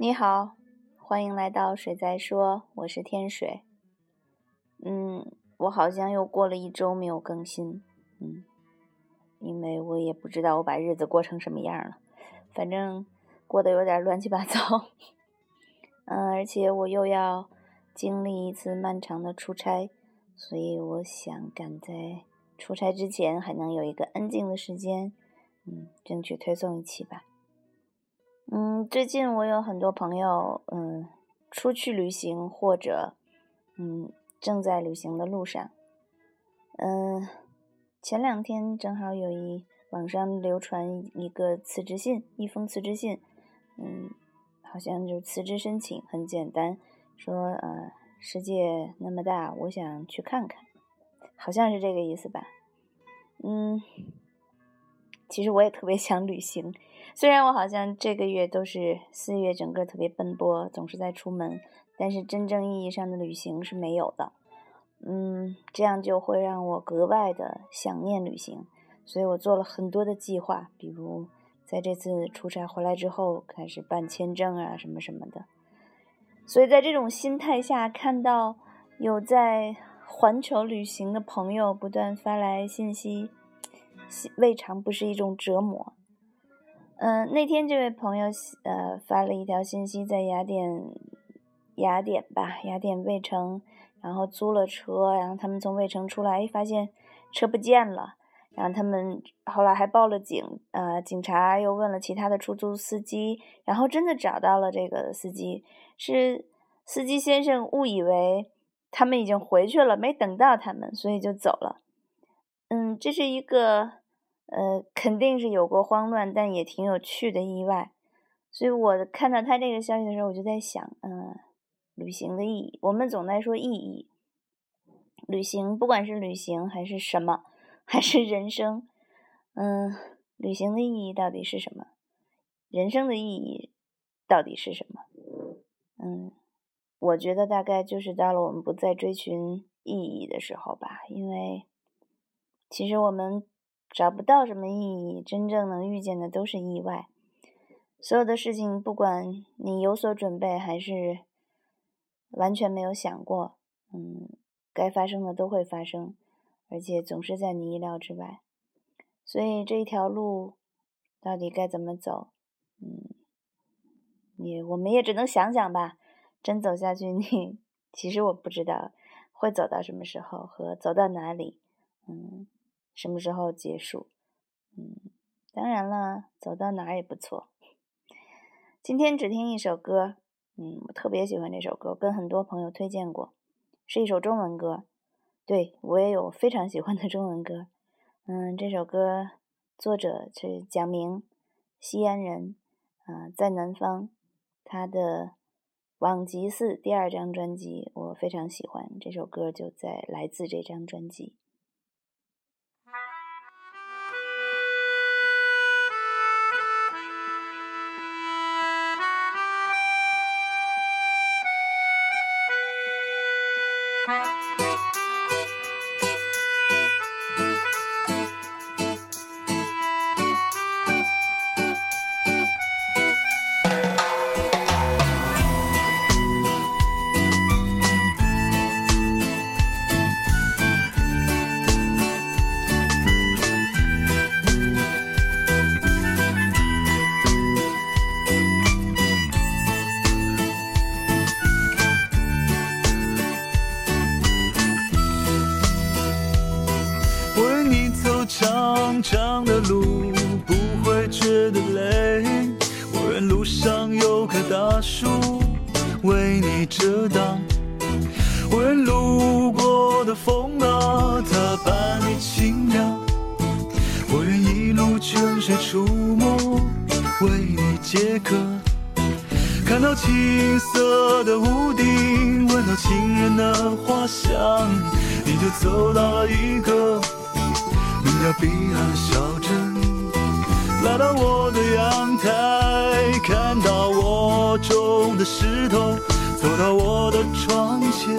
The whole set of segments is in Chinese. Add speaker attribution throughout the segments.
Speaker 1: 你好，欢迎来到水在说，我是天水。嗯，我好像又过了一周没有更新，嗯，因为我也不知道我把日子过成什么样了，反正过得有点乱七八糟。嗯，而且我又要经历一次漫长的出差，所以我想赶在出差之前还能有一个安静的时间，嗯，争取推送一期吧。嗯，最近我有很多朋友，嗯，出去旅行或者，嗯，正在旅行的路上。嗯，前两天正好有一网上流传一个辞职信，一封辞职信，嗯。好像就是辞职申请很简单，说呃世界那么大，我想去看看，好像是这个意思吧。嗯，其实我也特别想旅行，虽然我好像这个月都是四月整个特别奔波，总是在出门，但是真正意义上的旅行是没有的。嗯，这样就会让我格外的想念旅行，所以我做了很多的计划，比如。在这次出差回来之后，开始办签证啊，什么什么的。所以在这种心态下，看到有在环球旅行的朋友不断发来信息，未尝不是一种折磨。嗯，那天这位朋友呃发了一条信息，在雅典，雅典吧，雅典卫城，然后租了车，然后他们从卫城出来，发现车不见了。然后他们后来还报了警，呃，警察又问了其他的出租司机，然后真的找到了这个司机，是司机先生误以为他们已经回去了，没等到他们，所以就走了。嗯，这是一个呃，肯定是有过慌乱，但也挺有趣的意外。所以我看到他这个消息的时候，我就在想，嗯，旅行的意义，我们总在说意义，旅行不管是旅行还是什么。还是人生，嗯，旅行的意义到底是什么？人生的意义到底是什么？嗯，我觉得大概就是到了我们不再追寻意义的时候吧。因为其实我们找不到什么意义，真正能遇见的都是意外。所有的事情，不管你有所准备还是完全没有想过，嗯，该发生的都会发生。而且总是在你意料之外，所以这一条路到底该怎么走？嗯，也我们也只能想想吧。真走下去，你其实我不知道会走到什么时候和走到哪里。嗯，什么时候结束？嗯，当然了，走到哪儿也不错。今天只听一首歌，嗯，我特别喜欢这首歌，跟很多朋友推荐过，是一首中文歌。对我也有非常喜欢的中文歌，嗯，这首歌作者是蒋明，西安人，啊，在南方，他的《往极寺》第二张专辑我非常喜欢，这首歌就在来自这张专辑。长长的路不会觉得累，我愿路上有棵大树为你遮挡，我愿路过的风啊，它伴你轻扬，我愿一路泉水出没为你解渴，看到青色的屋顶，闻到情人的花香，你就走到了一个。叫彼岸小镇，来到我的阳台，看到我种的石头，走到我的窗前，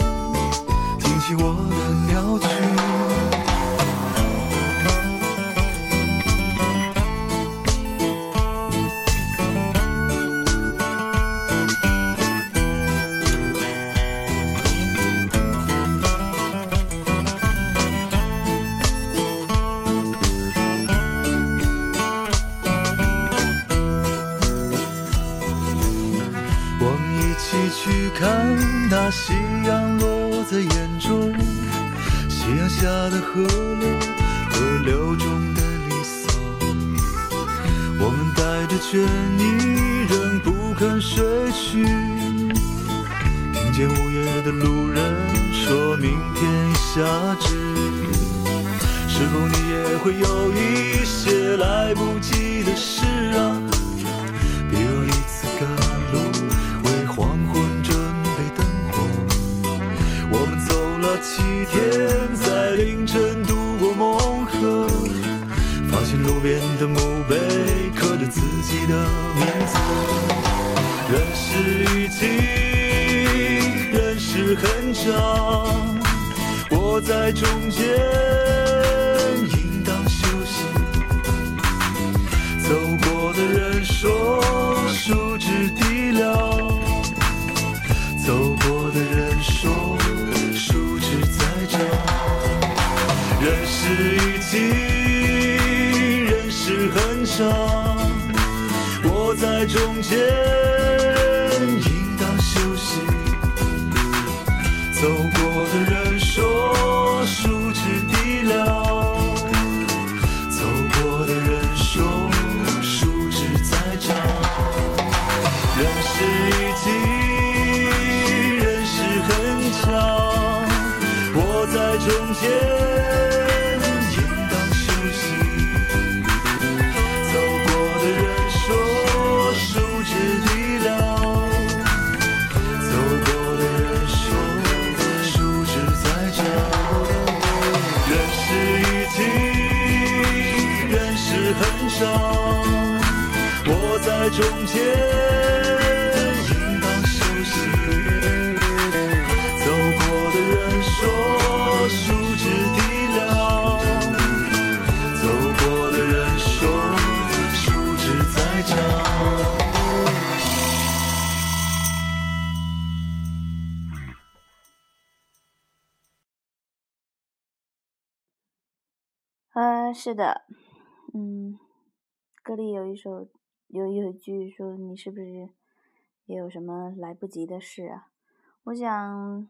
Speaker 2: 河流，河流中的离骚。我们带着倦意，仍不肯睡去。听见午夜的路人说明天下雨，是否你也会有一些来不及的事啊？比如一次赶路，为黄昏准备灯火。我们走了七天，的名字。人世已经，人世很长，我在中间，在中间，应当休息。走过的人说，树枝低了。走过的人说，树枝在长。人世已经，人世很长，我在中间，中间，应当休息。走过的人说，树枝低了。走过的人说，树枝在长。
Speaker 1: 呃，是的，嗯，歌里有一首有有一句说你是不是也有什么来不及的事啊？我想，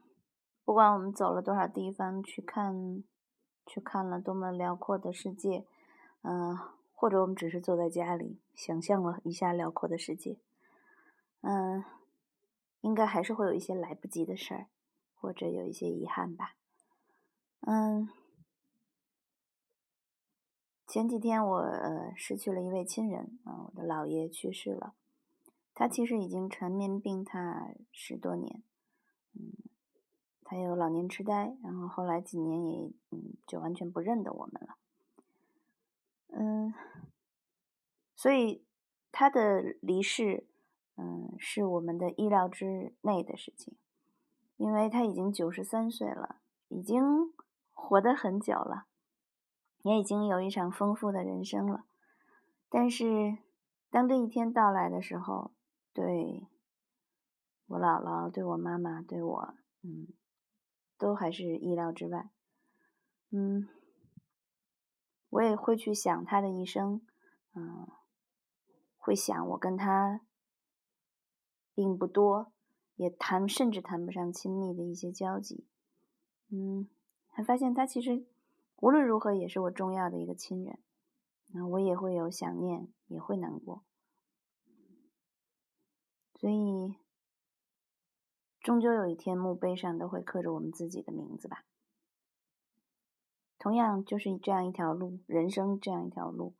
Speaker 1: 不管我们走了多少地方去看，去看了多么辽阔的世界，嗯、或者我们只是坐在家里想象了一下辽阔的世界，嗯、应该还是会有一些来不及的事儿，或者有一些遗憾吧，嗯。前几天我呃失去了一位亲人啊、我的姥爷去世了。他其实已经缠绵病榻十多年，嗯，他有老年痴呆，然后后来几年也嗯就完全不认得我们了，嗯，所以他的离世，嗯，是我们的意料之内的事情，因为他已经九十三岁了，已经活得很久了。也已经有一场丰富的人生了，但是当这一天到来的时候，对我姥姥、对我妈妈、对我，嗯，都还是意料之外。嗯，我也会去想他的一生，嗯，会想我跟他并不多，也谈甚至谈不上亲密的一些交集。嗯，还发现他其实。无论如何，也是我重要的一个亲人，那我也会有想念，也会难过，所以终究有一天墓碑上都会刻着我们自己的名字吧。同样，就是这样一条路，人生这样一条路，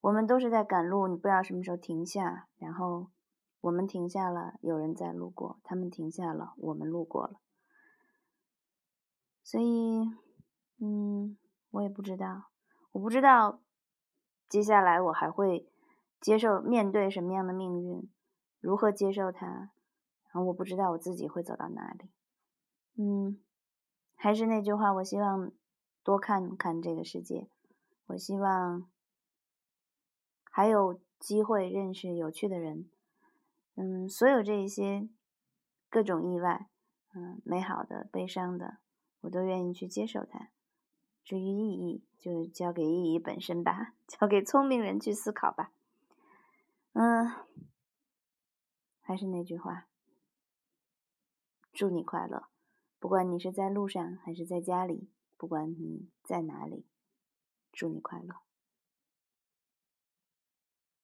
Speaker 1: 我们都是在赶路，你不知道什么时候停下，然后我们停下了，有人在路过，他们停下了，我们路过了，所以，嗯。我也不知道，我不知道接下来我还会接受面对什么样的命运，如何接受它，然后我不知道我自己会走到哪里。嗯，还是那句话，我希望多看看这个世界，我希望还有机会认识有趣的人。嗯，所有这一些各种意外，嗯，美好的、悲伤的，我都愿意去接受它。至于意义，就交给意义本身吧，交给聪明人去思考吧。嗯，还是那句话，祝你快乐，不管你是在路上还是在家里，不管你在哪里，祝你快乐。